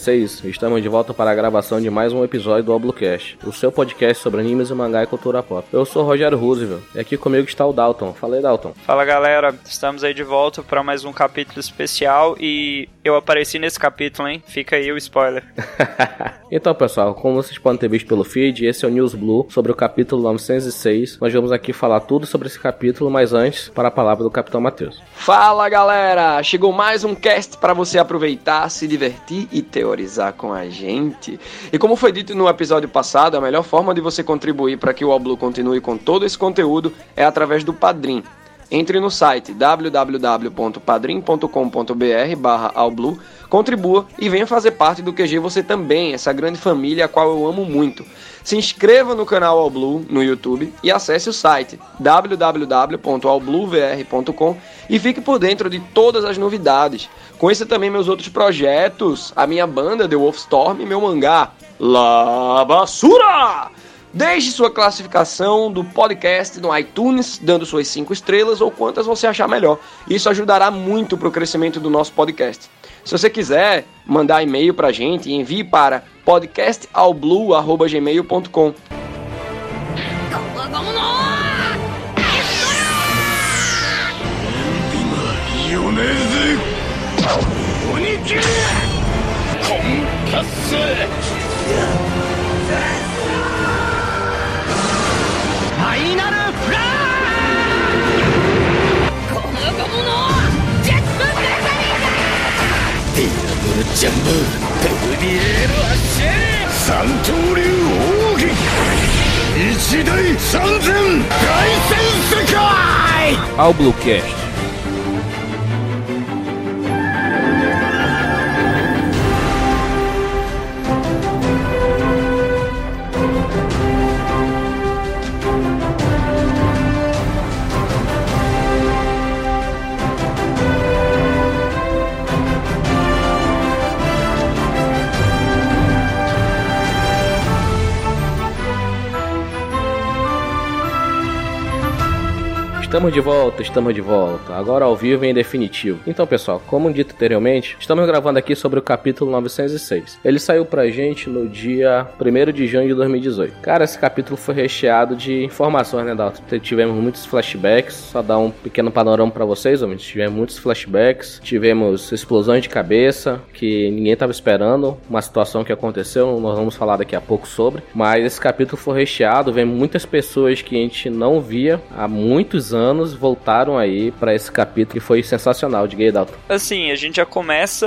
vocês? Estamos de volta para a gravação de mais um episódio do Oblucast, o seu podcast sobre animes e mangá e cultura pop. Eu sou o Rogério Roosevelt e aqui comigo está o Dalton. Fala aí, Dalton. Fala galera, estamos aí de volta para mais um capítulo especial e eu apareci nesse capítulo, hein? Fica aí o spoiler. então, pessoal, como vocês podem ter visto pelo feed, esse é o News Blue sobre o capítulo 906. Nós vamos aqui falar tudo sobre esse capítulo, mas antes, para a palavra do Capitão Matheus. Fala galera, chegou mais um cast para você aproveitar, se divertir e com a gente. E como foi dito no episódio passado, a melhor forma de você contribuir para que o Oblu continue com todo esse conteúdo é através do Padrim. Entre no site www.padrim.com.br barra contribua e venha fazer parte do QG você também, essa grande família a qual eu amo muito. Se inscreva no canal All Blue no YouTube e acesse o site www.allbluevr.com e fique por dentro de todas as novidades. Conheça também meus outros projetos, a minha banda The Wolfstorm e meu mangá La Basura! Deixe sua classificação do podcast no iTunes, dando suas 5 estrelas ou quantas você achar melhor. Isso ajudará muito para o crescimento do nosso podcast. Se você quiser mandar e-mail para a gente, envie para podcastalblue.gmail.com. 行けコンパスファイナルフラッこの横物ジェットベザリーだディアボルジャンボトルビエール発進三刀流奥義一大三千大戦世界アウブルケ Estamos de volta, estamos de volta. Agora ao vivo em definitivo. Então, pessoal, como dito anteriormente, estamos gravando aqui sobre o capítulo 906. Ele saiu pra gente no dia 1 de junho de 2018. Cara, esse capítulo foi recheado de informações, né, Dalton? Tivemos muitos flashbacks, só dar um pequeno panorama para vocês, homens. Tivemos muitos flashbacks, tivemos explosões de cabeça que ninguém estava esperando, uma situação que aconteceu, nós vamos falar daqui a pouco sobre. Mas esse capítulo foi recheado, vem muitas pessoas que a gente não via há muitos anos anos voltaram aí para esse capítulo que foi sensacional de Gay Dalton. Assim, a gente já começa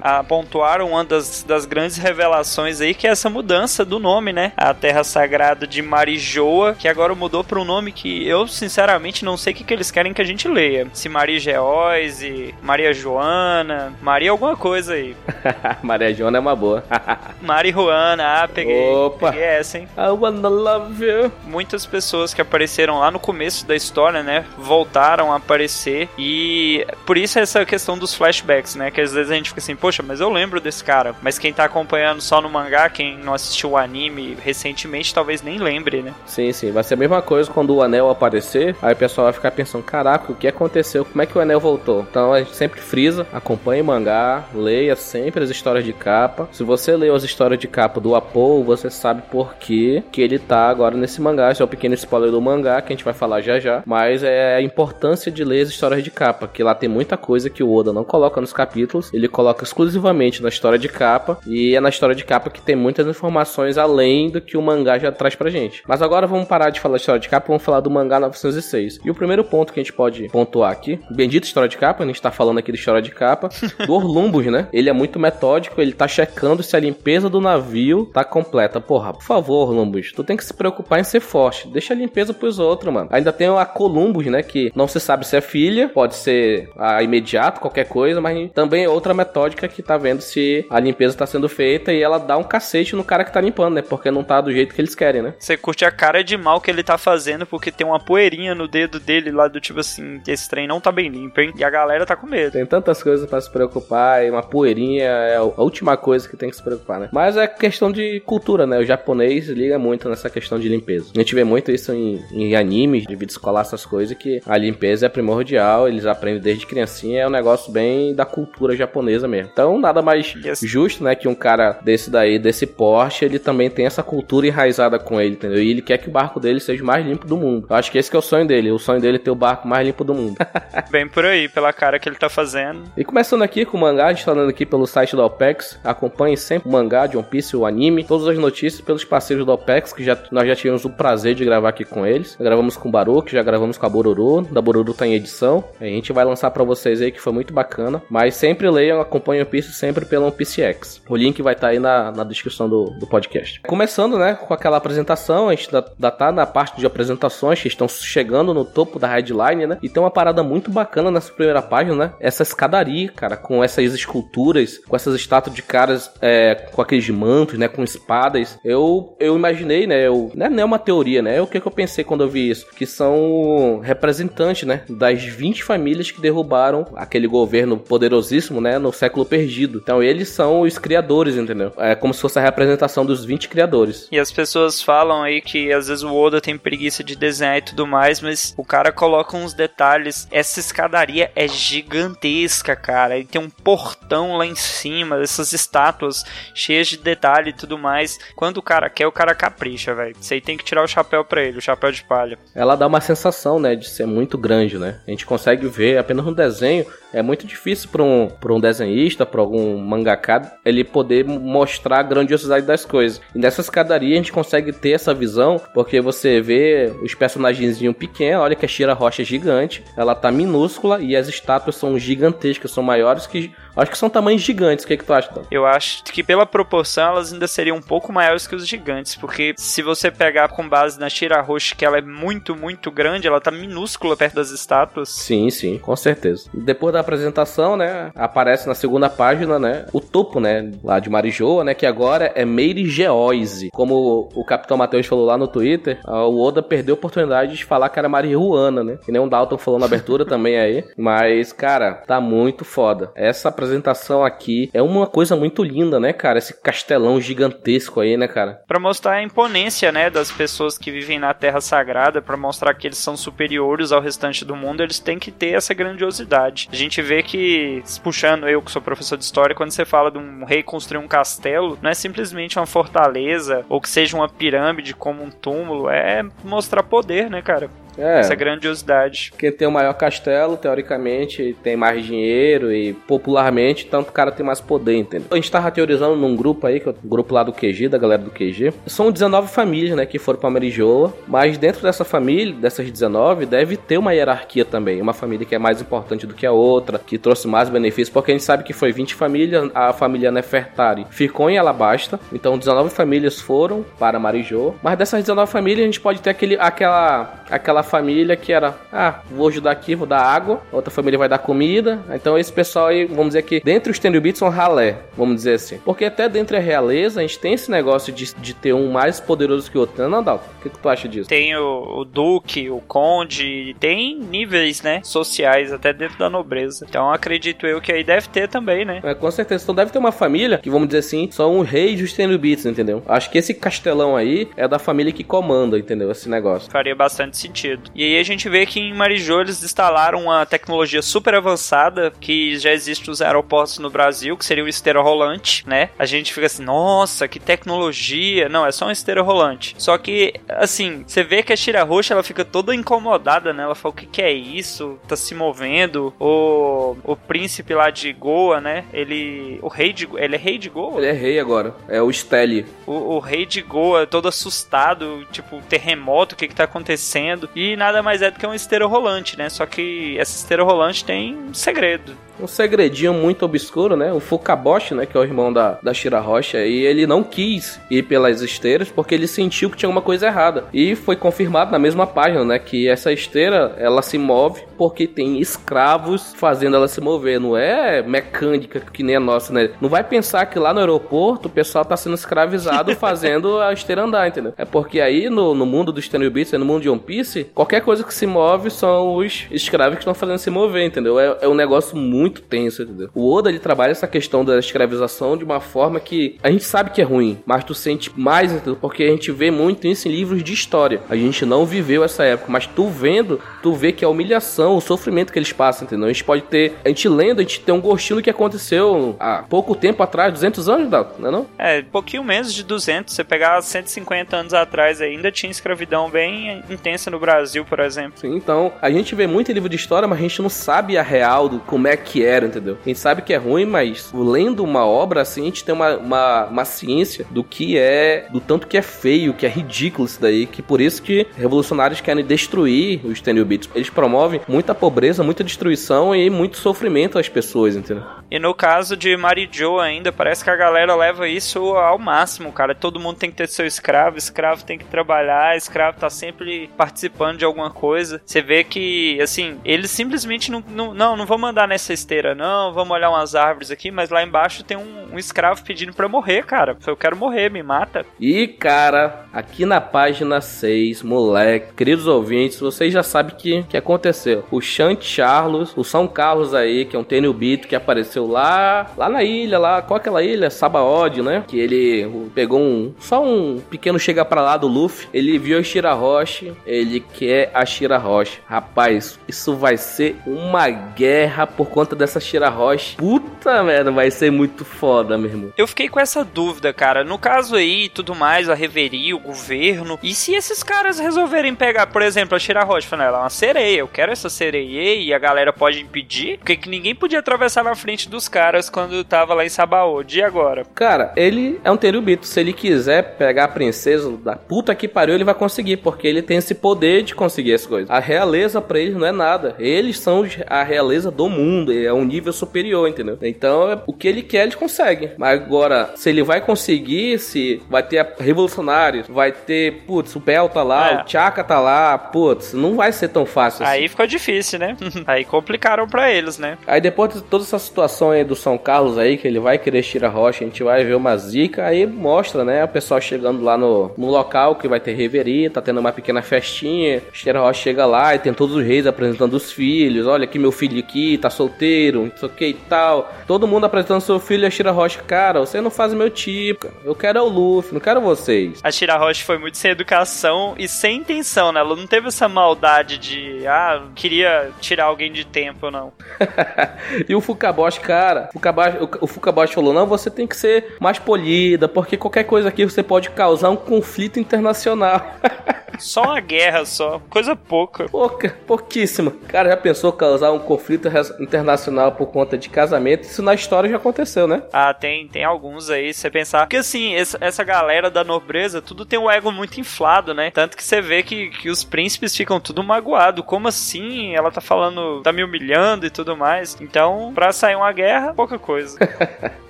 a pontuar uma das, das grandes revelações aí, que é essa mudança do nome, né? A Terra Sagrada de Marijoa, que agora mudou para um nome que eu, sinceramente, não sei o que, que eles querem que a gente leia. Se Maria Geóise, Maria Joana, Maria alguma coisa aí. Maria Joana é uma boa. Maria Juana, ah, peguei. Opa! Peguei essa, hein? I wanna love you. Muitas pessoas que apareceram lá no começo da história, né, voltaram a aparecer e por isso essa questão dos flashbacks, né, que às vezes a gente fica assim, poxa, mas eu lembro desse cara, mas quem tá acompanhando só no mangá, quem não assistiu o anime recentemente, talvez nem lembre, né? Sim, sim, vai ser a mesma coisa quando o anel aparecer, aí o pessoal vai ficar pensando, caraca, o que aconteceu? Como é que o anel voltou? Então a gente sempre frisa, acompanhe o mangá, leia sempre as histórias de capa. Se você leu as histórias de capa do Apo, você sabe por que que ele tá agora nesse mangá. Esse é o um pequeno spoiler do mangá que a gente vai falar já já, mas é a importância de ler as histórias de capa, que lá tem muita coisa que o Oda não coloca nos capítulos, ele coloca exclusivamente na história de capa, e é na história de capa que tem muitas informações além do que o mangá já traz pra gente. Mas agora vamos parar de falar de história de capa, vamos falar do mangá 906. E o primeiro ponto que a gente pode pontuar aqui, bendita história de capa, a gente tá falando aqui de história de capa, do Orlumbus, né? Ele é muito metódico, ele tá checando se a limpeza do navio tá completa. Porra, por favor, Orlumbus, tu tem que se preocupar em ser forte. Deixa a limpeza pros outros, mano. Ainda tem a coluna Columbus, né? Que não se sabe se é filha, pode ser a imediato, qualquer coisa, mas também é outra metódica que tá vendo se a limpeza tá sendo feita e ela dá um cacete no cara que tá limpando, né? Porque não tá do jeito que eles querem, né? Você curte a cara de mal que ele tá fazendo porque tem uma poeirinha no dedo dele lá do tipo assim, esse trem não tá bem limpo, hein? E a galera tá com medo. Tem tantas coisas para se preocupar e uma poeirinha é a última coisa que tem que se preocupar, né? Mas é questão de cultura, né? O japonês liga muito nessa questão de limpeza. A gente vê muito isso em, em animes, de vida escolar, essas coisas, que a limpeza é primordial, eles aprendem desde criancinha, é um negócio bem da cultura japonesa mesmo. Então, nada mais yes. justo, né, que um cara desse daí, desse porte, ele também tem essa cultura enraizada com ele, entendeu? E ele quer que o barco dele seja o mais limpo do mundo. Eu acho que esse que é o sonho dele. O sonho dele é ter o barco mais limpo do mundo. Bem por aí, pela cara que ele tá fazendo. E começando aqui com o mangá, a gente tá dando aqui pelo site da OPEX. Acompanhe sempre o mangá de One Piece, o anime, todas as notícias pelos parceiros da OPEX, que já, nós já tivemos o prazer de gravar aqui com eles. Já gravamos com o Baruch, já gravamos com a Bororo. Da Bororo tá em edição. A gente vai lançar para vocês aí, que foi muito bacana. Mas sempre leiam, acompanhem o Piece sempre pelo One Piece X. O link vai estar tá aí na, na descrição do, do podcast. Começando, né, com aquela apresentação, a gente já tá na parte de apresentações que estão chegando no topo da headline, né? E tem uma parada muito bacana nessa primeira página, né? Essa escadaria, cara, com essas esculturas, com essas estátuas de caras é, com aqueles mantos, né? Com espadas. Eu, eu imaginei, né? Eu, não é uma teoria, né? É o que, que eu pensei quando eu vi isso. Que são representantes, né? Das 20 famílias que derrubaram aquele governo poderosíssimo, né? No século perdido. Então eles são os criadores, entendeu? É como se fosse a representação dos 20 criadores. E as pessoas falam aí que às vezes o Oda tem preguiça de desenhar e tudo mais, mas o cara coloca uns detalhes. Essa escadaria é gigantesca, cara. E tem um portão lá em cima, essas estátuas cheias de detalhe e tudo mais. Quando o cara quer, o cara capricha, velho. Você tem que tirar o chapéu pra ele, o chapéu de palha. Ela dá uma sensação, né, de ser muito grande, né? A gente consegue ver apenas no desenho. É muito difícil para um, um desenhista, para algum mangaka, ele poder mostrar a grandiosidade das coisas. E nessa escadaria a gente consegue ter essa visão, porque você vê os personagenzinhos pequenos, olha que a Shira Rocha é gigante, ela tá minúscula e as estátuas são gigantescas, são maiores que Acho que são tamanhos gigantes. O que, é que tu acha? Eu acho que pela proporção elas ainda seriam um pouco maiores que os gigantes, porque se você pegar com base na Shira Roche, que ela é muito, muito grande, ela tá minúscula perto das estátuas. Sim, sim, com certeza. Depois da apresentação, né, aparece na segunda página, né, o topo, né, lá de Marijoa, né, que agora é Meire Geoise. Como o Capitão Matheus falou lá no Twitter, o Oda perdeu a oportunidade de falar que era Marihuana, né, que nem o Dalton falou na abertura também aí. Mas, cara, tá muito foda. Essa apresentação aqui é uma coisa muito linda, né, cara? Esse castelão gigantesco aí, né, cara? Para mostrar a imponência, né, das pessoas que vivem na Terra Sagrada, para mostrar que eles são superiores ao restante do mundo, eles têm que ter essa grandiosidade. A gente vê que, puxando eu que sou professor de história, quando você fala de um rei construir um castelo, não é simplesmente uma fortaleza ou que seja uma pirâmide como um túmulo, é mostrar poder, né, cara? É. Essa grandiosidade. Quem tem o maior castelo, teoricamente, tem mais dinheiro e popularmente, tanto o cara tem mais poder, entendeu? A gente tava teorizando num grupo aí, que é o grupo lá do QG, da galera do QG. São 19 famílias, né, que foram pra Marijoa, mas dentro dessa família, dessas 19, deve ter uma hierarquia também. Uma família que é mais importante do que a outra, que trouxe mais benefícios, porque a gente sabe que foi 20 famílias, a família Nefertari ficou em Alabasta, então 19 famílias foram para Marijoa, mas dessas 19 famílias a gente pode ter aquele, aquela, aquela família que era, ah, vou ajudar aqui, vou dar água, outra família vai dar comida. Então esse pessoal aí, vamos dizer que dentre os Tenryubits são ralé, vamos dizer assim. Porque até dentro da realeza a gente tem esse negócio de, de ter um mais poderoso que o outro. Não, não, O que, que tu acha disso? Tem o, o duque, o conde, tem níveis, né, sociais até dentro da nobreza. Então acredito eu que aí deve ter também, né? É, com certeza. Então deve ter uma família que, vamos dizer assim, são os reis dos Tenryubits, entendeu? Acho que esse castelão aí é da família que comanda, entendeu? Esse negócio. Faria bastante sentido sentido. E aí a gente vê que em Marijô eles instalaram uma tecnologia super avançada que já existe nos aeroportos no Brasil, que seria o esteira rolante, né? A gente fica assim, nossa, que tecnologia. Não, é só um esteira rolante. Só que, assim, você vê que a Shira Roxa ela fica toda incomodada, né? Ela fala, o que, que é isso? Tá se movendo. O, o príncipe lá de Goa, né? Ele. O rei de Ele é rei de Goa? Ele é rei agora. É o Steli. O, o rei de Goa, todo assustado, tipo, terremoto, o que que tá acontecendo? E e nada mais é do que uma esteira rolante, né? Só que essa esteira rolante tem um segredo um segredinho muito obscuro, né? O Fukaboshi, né? Que é o irmão da, da Shira Rocha. E ele não quis ir pelas esteiras porque ele sentiu que tinha alguma coisa errada. E foi confirmado na mesma página, né? Que essa esteira, ela se move porque tem escravos fazendo ela se mover. Não é mecânica que nem a nossa, né? Não vai pensar que lá no aeroporto o pessoal tá sendo escravizado fazendo a esteira andar, entendeu? É porque aí no, no mundo dos Tenryubits, no mundo de One Piece, qualquer coisa que se move são os escravos que estão fazendo se mover, entendeu? É, é um negócio muito muito tenso, entendeu? O Oda ele trabalha essa questão da escravização de uma forma que a gente sabe que é ruim, mas tu sente mais, entendeu? Porque a gente vê muito isso em livros de história. A gente não viveu essa época, mas tu vendo, tu vê que a humilhação, o sofrimento que eles passam, entendeu? A gente pode ter, a gente lendo, a gente tem um gostinho do que aconteceu há pouco tempo atrás, 200 anos, não é não? É, pouquinho menos de 200. Você pegar 150 anos atrás ainda tinha escravidão bem intensa no Brasil, por exemplo. Sim, então a gente vê muito livro de história, mas a gente não sabe a real do como é que era, entendeu? A gente sabe que é ruim, mas lendo uma obra assim, a gente tem uma, uma, uma ciência do que é, do tanto que é feio, que é ridículo isso daí, que por isso que revolucionários querem destruir os Tenryubits. Eles promovem muita pobreza, muita destruição e muito sofrimento às pessoas, entendeu? E no caso de Mary Jo ainda, parece que a galera leva isso ao máximo, cara. Todo mundo tem que ter seu escravo, escravo tem que trabalhar, escravo tá sempre participando de alguma coisa. Você vê que, assim, eles simplesmente não, não, não, não vou mandar nessa esteira, não, vamos olhar umas árvores aqui, mas lá embaixo tem um, um escravo pedindo pra morrer, cara. Eu quero morrer, me mata. E, cara, aqui na página 6, moleque, queridos ouvintes, vocês já sabem o que, que aconteceu. O Chant Charles, o São Carlos aí, que é um Tenryubito que apareceu lá, lá na ilha, lá, qual é aquela ilha? Sabaody, né? Que ele pegou um, só um pequeno chega pra lá do Luffy, ele viu a Shirahoshi, ele quer a Shirahoshi. Rapaz, isso vai ser uma guerra por conta dessa Shirahoshi. Puta merda, vai ser muito foda, meu irmão. Eu fiquei com essa dúvida, cara. No caso aí, tudo mais, a reveria, o governo. E se esses caras resolverem pegar, por exemplo, a Shirahoshi, falando, ela é uma sereia, eu quero essa sereia e a galera pode impedir? Porque que ninguém podia atravessar na frente dos caras quando tava lá em Sabaody. E agora? Cara, ele é um Terubito. Se ele quiser pegar a princesa da puta que pariu, ele vai conseguir, porque ele tem esse poder de conseguir as coisas. A realeza para eles não é nada. Eles são a realeza do mundo, é um nível superior, entendeu? Então, o que ele quer, ele consegue. Mas agora, se ele vai conseguir, se vai ter revolucionários, vai ter, putz, o Bel tá lá, é. o Chaka tá lá, putz, não vai ser tão fácil assim. Aí ficou difícil, né? aí complicaram para eles, né? Aí depois de toda essa situação aí do São Carlos aí, que ele vai querer tirar rocha, a gente vai ver uma zica, aí mostra, né, o pessoal chegando lá no, no local que vai ter reveria, tá tendo uma pequena festinha, Shira Rocha chega lá e tem todos os reis apresentando os filhos, olha aqui meu filho aqui, tá solteiro, não sei o que e tal. Todo mundo apresentando seu filho e a Shira Rocha, cara, você não faz o meu tipo, eu quero é o Luffy, não quero vocês. A Shira Rocha foi muito sem educação e sem intenção, né? Ela não teve essa maldade de, ah, queria tirar alguém de tempo, não. e o Fukaboshi, cara, Fukaboshi, o, Fukaboshi falou, não, você tem que ser mais polida, porque qualquer coisa aqui você pode causar um conflito internacional. Só uma guerra só, coisa pouca. Pouca, pouquíssima. Cara, já pensou causar um conflito internacional por conta de casamento? Isso na história já aconteceu, né? Ah, tem, tem alguns aí, você pensar. Porque assim, essa, galera da nobreza, tudo tem um ego muito inflado, né? Tanto que você vê que, que os príncipes ficam tudo magoado. Como assim? Ela tá falando, tá me humilhando e tudo mais. Então, pra sair uma guerra, pouca coisa.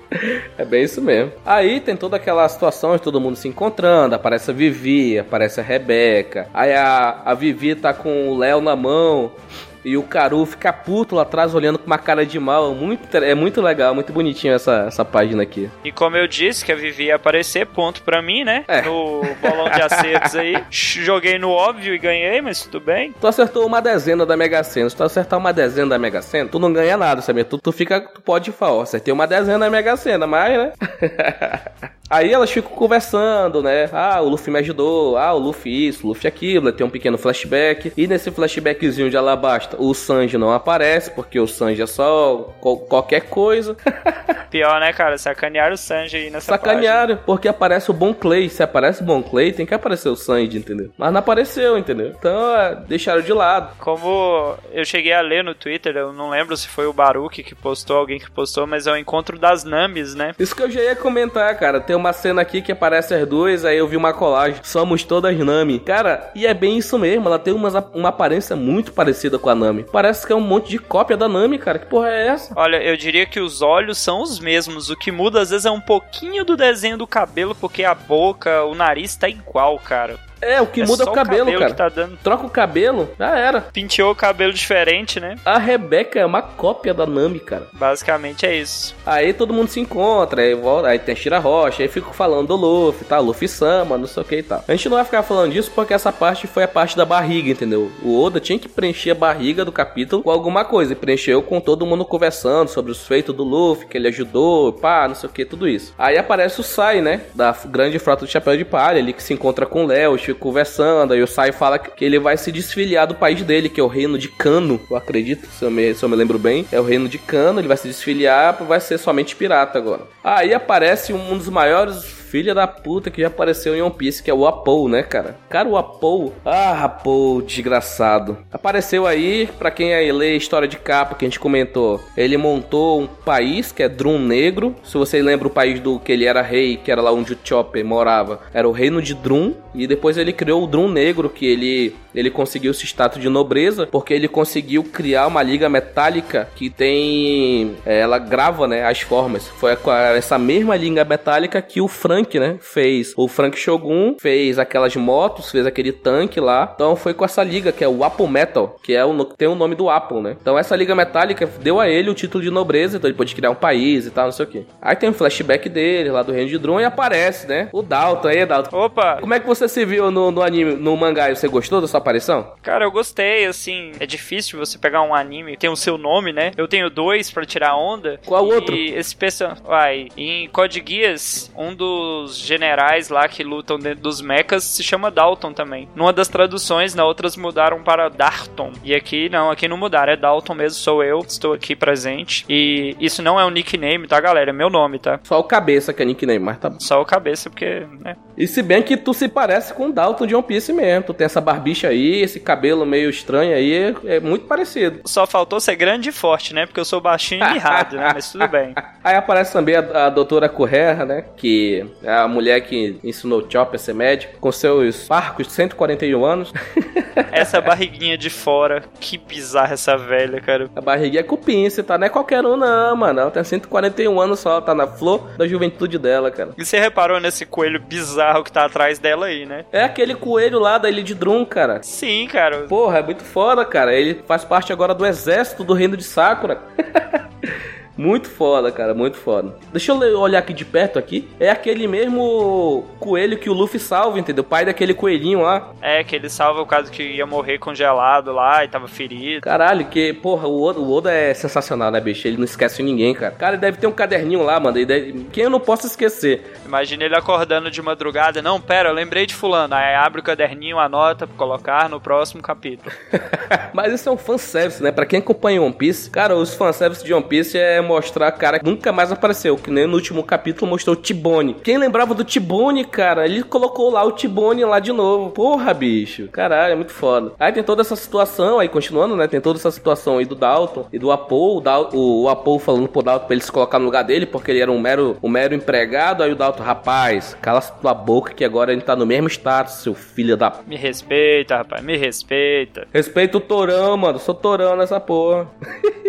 É bem isso mesmo. Aí tem toda aquela situação de todo mundo se encontrando. Aparece a Vivi, aparece a Rebeca. Aí a, a Vivi tá com o Léo na mão. E o Caru fica puto lá atrás olhando com uma cara de mal. Muito, é muito legal, muito bonitinho essa, essa página aqui. E como eu disse que a Vivi ia aparecer, ponto pra mim, né? É. No bolão de acertos aí. Joguei no óbvio e ganhei, mas tudo bem. Tu acertou uma dezena da Mega Sena. Se tu acertar uma dezena da Mega Sena, tu não ganha nada, sabe? Tu, tu fica, tu pode falar, acertei uma dezena da Mega Sena, mas, né? Aí elas ficam conversando, né? Ah, o Luffy me ajudou. Ah, o Luffy isso, o Luffy aquilo. Tem um pequeno flashback. E nesse flashbackzinho de Alabasta, o Sanji não aparece, porque o Sanji é só qualquer coisa. Pior, né, cara? Sacanearam o Sanji aí nessa Sacanearam, página. porque aparece o Bon Clay. Se aparece o Bon Clay, tem que aparecer o Sanji, entendeu? Mas não apareceu, entendeu? Então, é, deixaram de lado. Como eu cheguei a ler no Twitter, eu não lembro se foi o Baruch que postou, alguém que postou, mas é o encontro das Namis, né? Isso que eu já ia comentar, cara. Tem uma cena aqui que aparece as duas, aí eu vi uma colagem. Somos todas Nami. Cara, e é bem isso mesmo. Ela tem uma, uma aparência muito parecida com a Nami. Parece que é um monte de cópia da Nami, cara. Que porra é essa? Olha, eu diria que os olhos são os mesmos. O que muda às vezes é um pouquinho do desenho do cabelo, porque a boca, o nariz tá igual, cara. É, o que É muda é o cabelo, cara. que tá. Troca o cabelo, já era. Penteou o cabelo diferente, né? A Rebeca é uma cópia da Nami, cara. Basicamente é isso. Aí todo mundo se encontra, aí, volta, aí tem Shira Rocha, aí fico falando do Luffy, tá? Luffy Sama, não sei o que e tal. A gente não vai ficar falando disso porque essa parte foi a parte da barriga, entendeu? O Oda tinha que preencher a barriga do capítulo com alguma coisa. E preencheu com todo mundo conversando sobre os feitos do Luffy, que ele ajudou, pá, não sei o que, tudo isso. Aí aparece o Sai, né? Da grande frota do Chapéu de Palha, ele que se encontra com o Léo, fica conversando. Aí o Sai fala que ele vai se desfiliar do país dele, que é o reino de Cano, eu acredito, se eu me, se eu me lembro bem. É o reino de Cano, ele vai se desfiliar, vai ser somente pirata agora. Aí aparece um dos maiores filha da puta que já apareceu em One Piece, que é o Apou, né, cara? Cara, o Apou. Ah, Apou, desgraçado. Apareceu aí, pra quem aí lê história de capa que a gente comentou, ele montou um país que é Drum Negro. Se você lembra o país do que ele era rei, que era lá onde o Chopper morava, era o reino de Drum. E depois ele criou o Drum Negro, que ele, ele conseguiu esse status de nobreza, porque ele conseguiu criar uma liga metálica que tem. é, Ela grava, né, as formas. Foi essa mesma liga metálica que o Frank, né, fez. O Frank Shogun fez aquelas motos, fez aquele tanque lá. Então foi com essa liga, que é o Apple Metal, que é o, tem o nome do Apple, né? Então essa liga metálica deu a ele o título de nobreza, então ele pôde criar um país e tal, não sei o que. Aí tem um flashback dele lá do reino de Drum e aparece, né? O Dalton aí, Dalton. Opa! Como é que você se viu no, no anime, no mangá? Você gostou da sua aparição? Cara, eu gostei, assim. É difícil você pegar um anime que tem o seu nome, né? Eu tenho dois pra tirar onda. Qual e outro? esse pessoal. Vai. Em Code Geass, um dos generais lá que lutam dentro dos mechas se chama Dalton também. Numa das traduções, na outras mudaram para Darton. E aqui não, aqui não mudaram. É Dalton mesmo, sou eu, estou aqui presente. E isso não é um nickname, tá, galera? É meu nome, tá? Só o cabeça que é nickname, mas tá bom. Só o cabeça, porque, né? E se bem que tu se parece com o Dalton de One Piece mesmo. Tu tem essa barbicha aí, esse cabelo meio estranho aí, é, muito parecido. Só faltou ser grande e forte, né? Porque eu sou baixinho e mirrado, né? Mas tudo bem. Aí aparece também a, a doutora Correa, né? Que a mulher que ensinou Chopper a ser médico, com seus parcos 141 anos. Essa barriguinha de fora, que bizarra essa velha, cara. A barriguinha é cupim, você tá? Não é qualquer um, não, mano. Ela tem 141 anos só, ela tá na flor da juventude dela, cara. E você reparou nesse coelho bizarro que tá atrás dela aí, né? É aquele coelho lá da Ilha de Drum, cara. Sim, cara. Porra, é muito foda, cara. Ele faz parte agora do exército do reino de Sakura. Muito foda, cara, muito foda. Deixa eu olhar aqui de perto aqui. É aquele mesmo coelho que o Luffy salva, entendeu? O pai daquele coelhinho lá. É, que ele salva o caso que ia morrer congelado lá e tava ferido. Caralho, que, porra, o Oda, o Oda é sensacional, né, bicho? Ele não esquece ninguém, cara. Cara, ele deve ter um caderninho lá, mano. Deve... Quem eu não posso esquecer? Imagina ele acordando de madrugada. Não, pera, eu lembrei de fulano. Aí abre o caderninho, anota pra colocar no próximo capítulo. Mas isso é um fanservice, né? Pra quem acompanha One Piece, cara, os fanservice de One Piece é mostrar cara que nunca mais apareceu, que nem no último capítulo mostrou o Tibone. Quem lembrava do Tibone, cara, ele colocou lá o Tibone lá de novo. Porra, bicho. Caralho, é muito foda. Aí tem toda essa situação, aí continuando, né? Tem toda essa situação aí do Dalton e do Apo, o, Dal- o, o Apo falando pro Dalton pra ele se colocar no lugar dele, porque ele era um mero, um mero empregado. Aí o Dalton, rapaz, cala tua boca que agora ele tá no mesmo status, seu filho da Me respeita, rapaz, me respeita. Respeita o Torão, mano. Sou Torão nessa porra.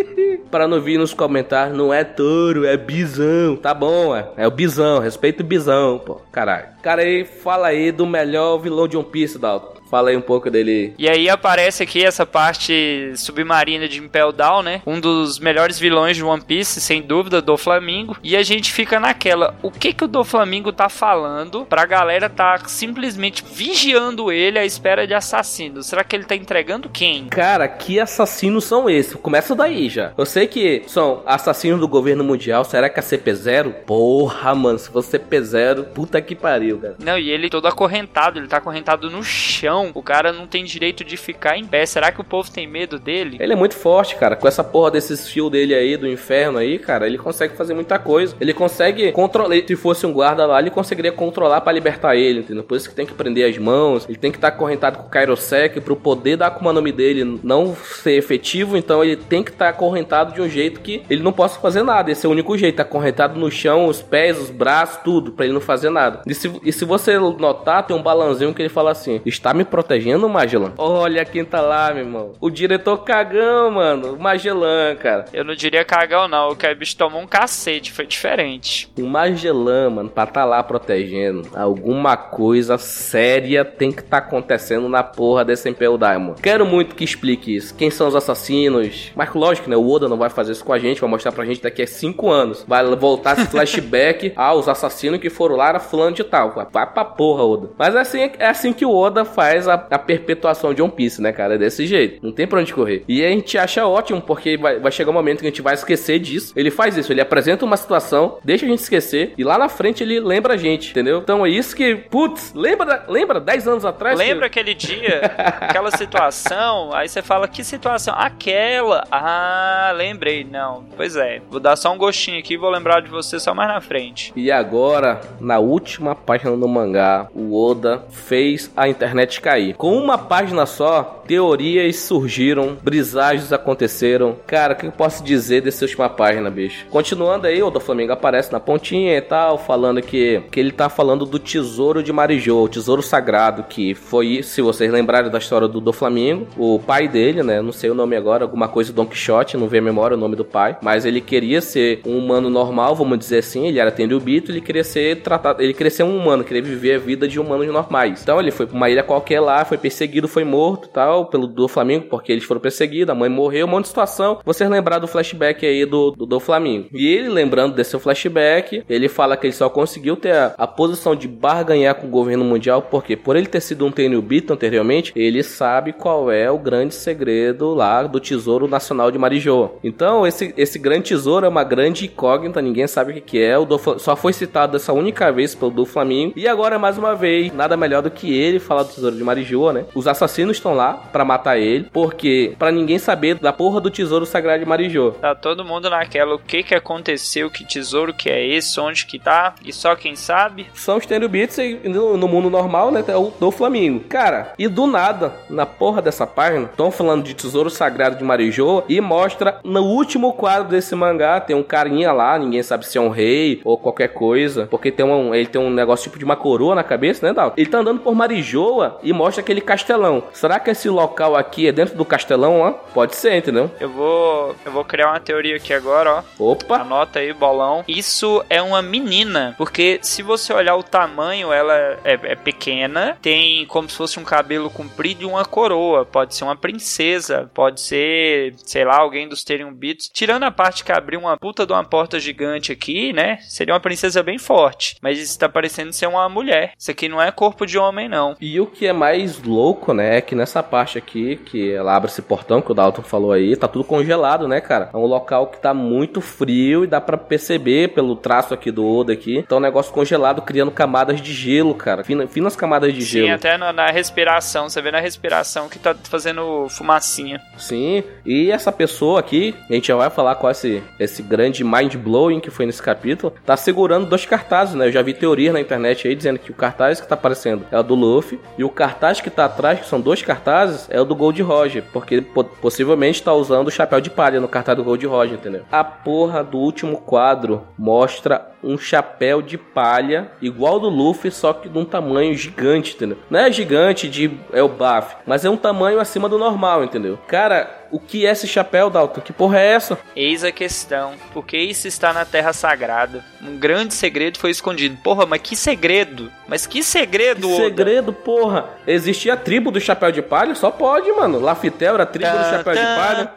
Para não vir nos comentários, não é touro, é bisão. Tá bom, é. É o bisão. Respeita o bisão, pô. Caralho. Cara, aí fala aí do melhor vilão de One Piece, Dalton. Fala aí um pouco dele. E aí aparece aqui essa parte submarina de Impel Down, né? Um dos melhores vilões de One Piece, sem dúvida, do Flamingo. E a gente fica naquela, o que que o do Flamingo tá falando pra galera tá simplesmente vigiando ele à espera de assassinos? Será que ele tá entregando quem? Cara, que assassinos são esses? Começa daí já. Eu sei que são assassinos do governo mundial. Será que é CP0? Porra, mano. Se fosse CP0, puta que pariu, cara. Não, e ele todo acorrentado, ele tá acorrentado no chão. O cara não tem direito de ficar em pé. Será que o povo tem medo dele? Ele é muito forte, cara. Com essa porra desses fios dele aí, do inferno aí, cara, ele consegue fazer muita coisa. Ele consegue controlar. Se fosse um guarda lá, ele conseguiria controlar pra libertar ele, entendeu? Por isso que tem que prender as mãos. Ele tem que estar acorrentado com o Kairosek pro poder da Akuma no Mi dele não ser efetivo. Então ele tem que estar acorrentado de um jeito que ele não possa fazer nada. Esse é o único jeito. Tá acorrentado no chão, os pés, os braços, tudo, pra ele não fazer nada. E se, e se você notar, tem um balãozinho que ele fala assim: está me protegendo o Magellan. Olha quem tá lá, meu irmão. O diretor cagão, mano. O Magellan, cara. Eu não diria cagão, não. O que bicho tomou um cacete, foi diferente. O Magellan, mano, pra tá lá protegendo, alguma coisa séria tem que tá acontecendo na porra desse Impel Diamond. Quero muito que explique isso. Quem são os assassinos? Mas lógico, né? O Oda não vai fazer isso com a gente, vai mostrar pra gente daqui a 5 anos. Vai voltar esse flashback. ah, os assassinos que foram lá era fulano de tal. Vai pra porra, Oda. Mas é assim, é assim que o Oda faz a, a perpetuação de One Piece, né, cara? É desse jeito. Não tem pra onde correr. E a gente acha ótimo, porque vai, vai chegar um momento que a gente vai esquecer disso. Ele faz isso, ele apresenta uma situação, deixa a gente esquecer, e lá na frente ele lembra a gente, entendeu? Então é isso que, putz, lembra, lembra 10 anos atrás? Lembra que... aquele dia, aquela situação, aí você fala, que situação? Aquela. Ah, lembrei. Não, pois é. Vou dar só um gostinho aqui e vou lembrar de você só mais na frente. E agora, na última página do mangá, o Oda fez a internet cair. Com uma página só, teorias surgiram, brisagens aconteceram. Cara, o que eu posso dizer dessa última página, bicho? Continuando aí, o do Flamengo aparece na pontinha e tal, falando que, que ele tá falando do tesouro de Marijô, o tesouro sagrado, que foi, se vocês lembrarem da história do do Flamengo, o pai dele, né? Não sei o nome agora, alguma coisa Don Quixote, não vem a memória o nome do pai, mas ele queria ser um humano normal, vamos dizer assim, ele era Tenryubito, ele queria ser tratado, ele queria ser um humano, queria viver a vida de humanos normais. Então ele foi pra uma ilha qualquer lá, foi perseguido, foi morto, tal, pelo do Flamengo, porque eles foram perseguidos, a mãe morreu, um monte de situação. Vocês lembraram do flashback aí do, do, do Flamengo. E ele, lembrando desse flashback, ele fala que ele só conseguiu ter a, a posição de barganhar com o governo mundial, porque por ele ter sido um Tenryubito anteriormente, ele sabe qual é o grande segredo lá do Tesouro Nacional de Marijoa. Então, esse, esse grande tesouro é uma grande incógnita, ninguém sabe o que, que é. O do, só foi citado dessa única vez pelo do Flamengo. E agora, mais uma vez, nada melhor do que ele falar do Tesouro de Marijoa, né? Os assassinos estão lá para matar ele, porque para ninguém saber da porra do Tesouro Sagrado de Marijoa. Tá todo mundo naquela, o que que aconteceu, que tesouro que é esse, onde que tá, e só quem sabe. São os Tenryubits no, no mundo normal, né? É o do Flamengo. Cara, e do nada, na porra dessa página, estão falando de Tesouro Sagrado de Marijoa e mostra no último quadro desse mangá, tem um carinha lá, ninguém sabe se é um rei ou qualquer coisa, porque tem um, ele tem um negócio tipo de uma coroa na cabeça, né, Dal? Ele tá andando por Marijoa e mostra aquele castelão. Será que esse local aqui é dentro do castelão, ó? Pode ser, entendeu? Eu vou, eu vou criar uma teoria aqui agora, ó. Opa! Anota aí, bolão. Isso é uma menina, porque se você olhar o tamanho, ela é, é pequena, tem como se fosse um cabelo comprido e uma coroa. Pode ser uma princesa, pode ser, sei lá, alguém dos Teriumbitos. Tirando a parte que abriu uma puta de uma porta gigante aqui, né? Seria uma princesa bem forte. Mas isso tá parecendo ser uma mulher. Isso aqui não é corpo de homem, não. E o que é mais louco, né? É que nessa parte aqui, que ela abre esse portão que o Dalton falou aí, tá tudo congelado, né, cara? É um local que tá muito frio e dá para perceber pelo traço aqui do Oda aqui. Então, um negócio congelado criando camadas de gelo, cara. Finas, finas camadas de Sim, gelo. Sim, até na, na respiração. Você vê na respiração que tá fazendo fumacinha. Sim, e essa pessoa aqui, a gente já vai falar com esse, esse grande mind blowing que foi nesse capítulo, tá segurando dois cartazes, né? Eu já vi teoria na internet aí dizendo que o cartaz que tá aparecendo é o do Luffy e o cartaz que tá atrás, que são dois cartazes, é o do Gold Roger, porque ele possivelmente tá usando o chapéu de palha no cartaz do Gold Roger, entendeu? A porra do último quadro mostra um chapéu de palha igual do Luffy, só que de um tamanho gigante, entendeu? Não é gigante de é o buff, mas é um tamanho acima do normal, entendeu? Cara, o que é esse chapéu, Dalton? Que porra é essa? Eis a questão. Porque isso está na Terra Sagrada. Um grande segredo foi escondido. Porra, mas que segredo? Mas que segredo, que segredo, porra. Existia a tribo do chapéu de palha? Só pode, mano. Lafitel era a tribo do chapéu de palha.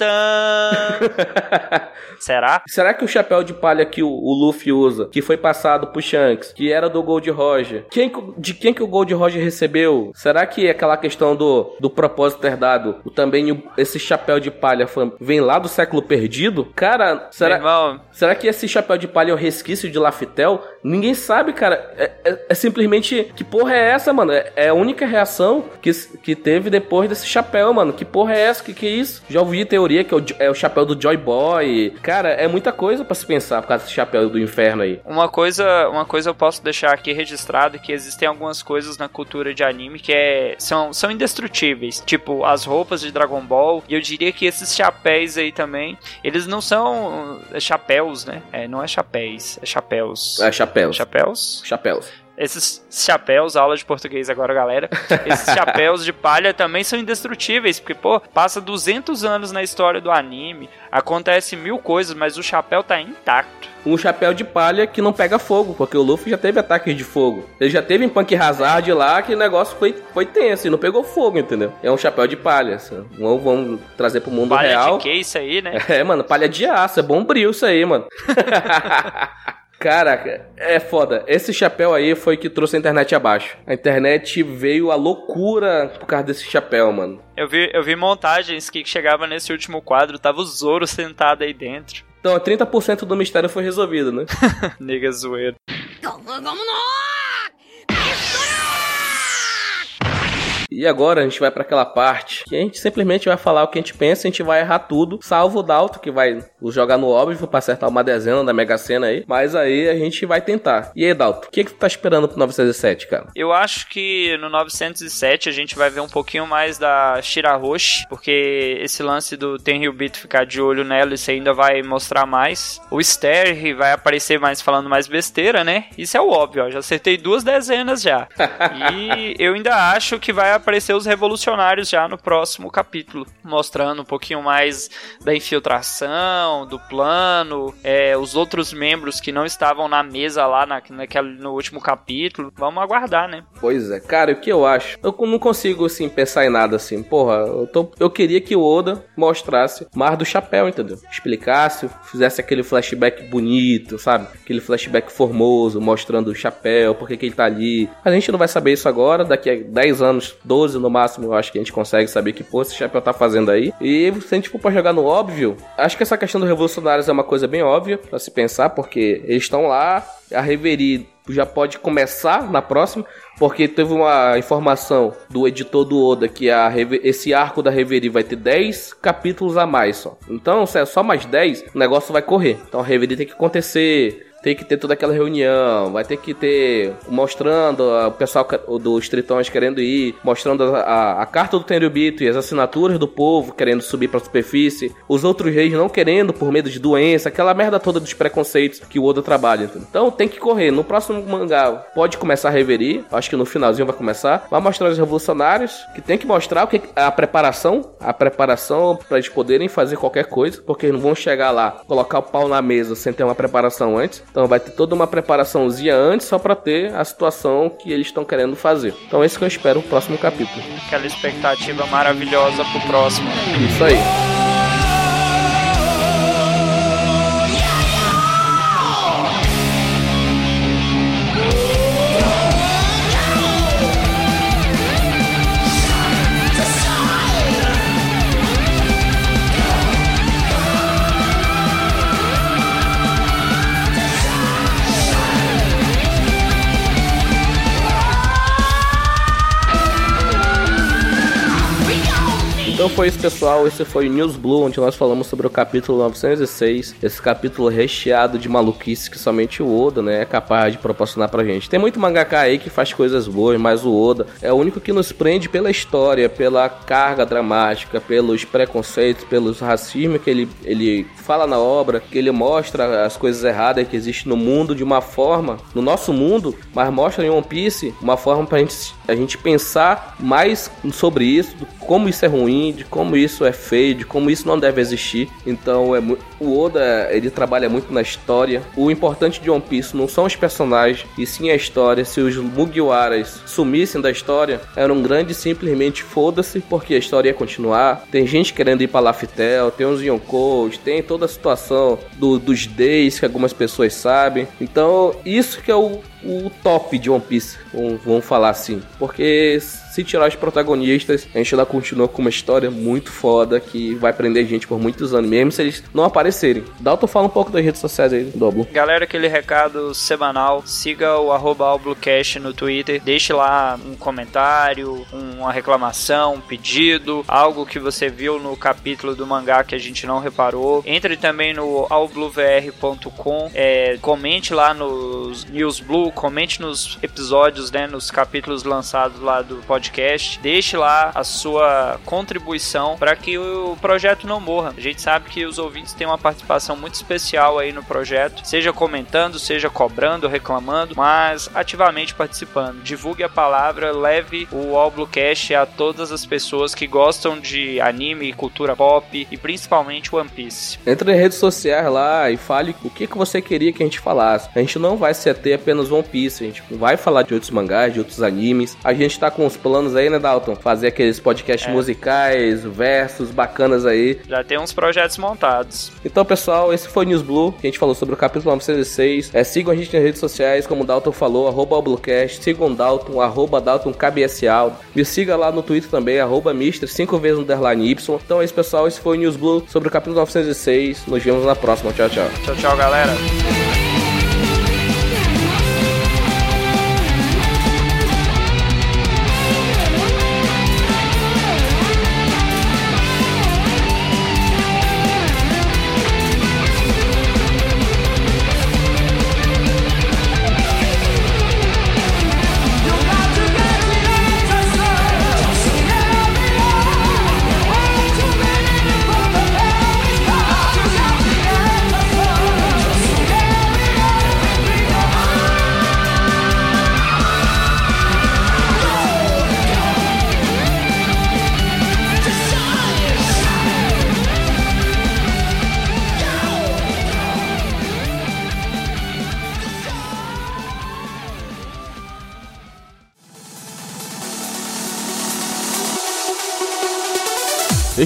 Será? Será que o chapéu de palha que o, o, Luffy usa, que foi passado pro Shanks, que era do Gold Roger, quem, de quem que o Gold Roger recebeu? Será que é aquela questão do, do propósito herdado, o, também esse chapéu de palha vem lá do século perdido? Cara, será, será que esse chapéu de palha é o resquício de Lafitel? Ninguém sabe, cara. É, é, é simplesmente. Que porra é essa, mano? É, é, a única reação que, que teve depois desse chapéu, mano. Que porra é essa? Que que é isso? Já ouvi teoria que é o, é o chapéu do Joy Boy. Cara, é muita coisa para se pensar por causa desse chapéu do inferno aí. Uma coisa, uma coisa eu posso deixar aqui registrado que existem algumas coisas na cultura de anime que é, são, são indestrutíveis. Tipo, as roupas de Dragon Ball. E eu diria que esses chapéus aí também, eles não são chapéus, né? É, não é chapéus, é chapéus. É chapéus. Chapéus? Chapéus. Esses chapéus, aula de português agora, galera. Esses chapéus de palha também são indestrutíveis, porque, pô, passa 200 anos na história do anime, acontece mil coisas, mas o chapéu tá intacto. Um chapéu de palha que não pega fogo, porque o Luffy já teve ataques de fogo. Ele já teve em Punk Hazard lá que o negócio foi, foi tenso e não pegou fogo, entendeu? É um chapéu de palha. Assim. Vamos, vamos trazer pro mundo palha real. Palha de que isso aí, né? É, mano, palha de aço, é bom brilho isso aí, mano. Caraca, é foda. Esse chapéu aí foi que trouxe a internet abaixo. A internet veio a loucura por causa desse chapéu, mano. Eu vi, eu vi montagens que chegava nesse último quadro, tava o Zoro sentado aí dentro. Então, 30% do mistério foi resolvido, né? Nega zoeiro. E agora a gente vai para aquela parte que a gente simplesmente vai falar o que a gente pensa, a gente vai errar tudo, salvo o Dalton, que vai jogar no óbvio pra acertar uma dezena da Mega Sena aí. Mas aí a gente vai tentar. E aí, Dalton, o que, que tu tá esperando pro 907, cara? Eu acho que no 907 a gente vai ver um pouquinho mais da Shirahoshi, porque esse lance do Tenryubito ficar de olho nela, isso ainda vai mostrar mais. O Ster vai aparecer mais falando mais besteira, né? Isso é o óbvio, ó. Já acertei duas dezenas já. e eu ainda acho que vai aparecer os revolucionários já no próximo capítulo, mostrando um pouquinho mais da infiltração, do plano, é, os outros membros que não estavam na mesa lá na, no último capítulo. Vamos aguardar, né? Pois é, cara, o que eu acho? Eu não consigo, assim, pensar em nada assim. Porra, eu, tô, eu queria que o Oda mostrasse mais do chapéu, entendeu? Explicasse, fizesse aquele flashback bonito, sabe? Aquele flashback formoso, mostrando o chapéu, por que ele tá ali. A gente não vai saber isso agora, daqui a 10 anos, 12 no máximo, eu acho que a gente consegue saber que, pô, esse chapéu tá fazendo aí. E se a gente for pra jogar no óbvio, acho que essa questão dos revolucionários é uma coisa bem óbvia para se pensar, porque eles estão lá, a Reverie já pode começar na próxima, porque teve uma informação do editor do Oda que a, esse arco da Reverie vai ter 10 capítulos a mais só. Então, se é só mais 10, o negócio vai correr. Então a Reverie tem que acontecer tem que ter toda aquela reunião, vai ter que ter mostrando o pessoal dos tritões querendo ir, mostrando a, a, a carta do Tenryubito e as assinaturas do povo querendo subir para a superfície, os outros reis não querendo por medo de doença, aquela merda toda dos preconceitos que o Oda trabalha. Entendeu? Então tem que correr. No próximo mangá pode começar a reverir, acho que no finalzinho vai começar, vai mostrar os revolucionários que tem que mostrar o que a preparação, a preparação para eles poderem fazer qualquer coisa, porque não vão chegar lá, colocar o pau na mesa sem ter uma preparação antes. Então vai ter toda uma preparaçãozinha antes só para ter a situação que eles estão querendo fazer. Então esse que eu espero no próximo capítulo. Aquela expectativa maravilhosa pro próximo. Isso aí. Foi isso, pessoal. Esse foi o News Blue, onde nós falamos sobre o capítulo 906. Esse capítulo recheado de maluquice que somente o Oda né, é capaz de proporcionar pra gente. Tem muito mangaka aí que faz coisas boas, mas o Oda é o único que nos prende pela história, pela carga dramática, pelos preconceitos, pelos racismos que ele, ele fala na obra, que ele mostra as coisas erradas que existem no mundo de uma forma, no nosso mundo, mas mostra em One Piece uma forma pra gente, a gente pensar mais sobre isso, como isso é ruim, de como isso é feio, de como isso não deve existir. Então é o Oda ele trabalha muito na história. O importante de One Piece não são os personagens e sim a história. Se os Mugiwaras sumissem da história, era um grande simplesmente foda-se porque a história ia continuar. Tem gente querendo ir para Laftel, tem os Yonkous, tem toda a situação do, dos Days que algumas pessoas sabem. Então isso que é o, o top de One Piece, vamos, falar assim, porque se tirar os protagonistas, a gente ainda continua com uma história muito foda que vai prender gente por muitos anos, mesmo se eles não aparecerem. Dalton, fala um pouco das redes sociais aí, Doblo. Galera, aquele recado semanal, siga o arroba no Twitter, deixe lá um comentário, uma reclamação, um pedido, algo que você viu no capítulo do mangá que a gente não reparou. Entre também no albluvr.com, é, comente lá nos News Blue, comente nos episódios, né, nos capítulos lançados lá do podcast. Deixe lá a sua contribuição para que o projeto não morra. A gente sabe que os ouvintes têm uma participação muito especial aí no projeto, seja comentando, seja cobrando, reclamando, mas ativamente participando. Divulgue a palavra, leve o All Blue Cash a todas as pessoas que gostam de anime, cultura pop e principalmente One Piece. Entre em redes sociais lá e fale o que, que você queria que a gente falasse. A gente não vai se ater apenas One Piece, a gente vai falar de outros mangás, de outros animes. A gente tá com os planos aí, né, Dalton? Fazer aqueles podcasts é. musicais, versos bacanas aí. Já tem uns projetos montados. Então, pessoal, esse foi o News Blue, que a gente falou sobre o capítulo 906. É, sigam a gente nas redes sociais, como o Dalton falou, arroba Bluecast. Sigam o Dalton, arroba Dalton KBSA. Me siga lá no Twitter também, arroba Mister, 5 vezes underline Y. Então é isso, pessoal. Esse foi o News Blue sobre o capítulo 906. Nos vemos na próxima. Tchau, tchau. Tchau, tchau, galera.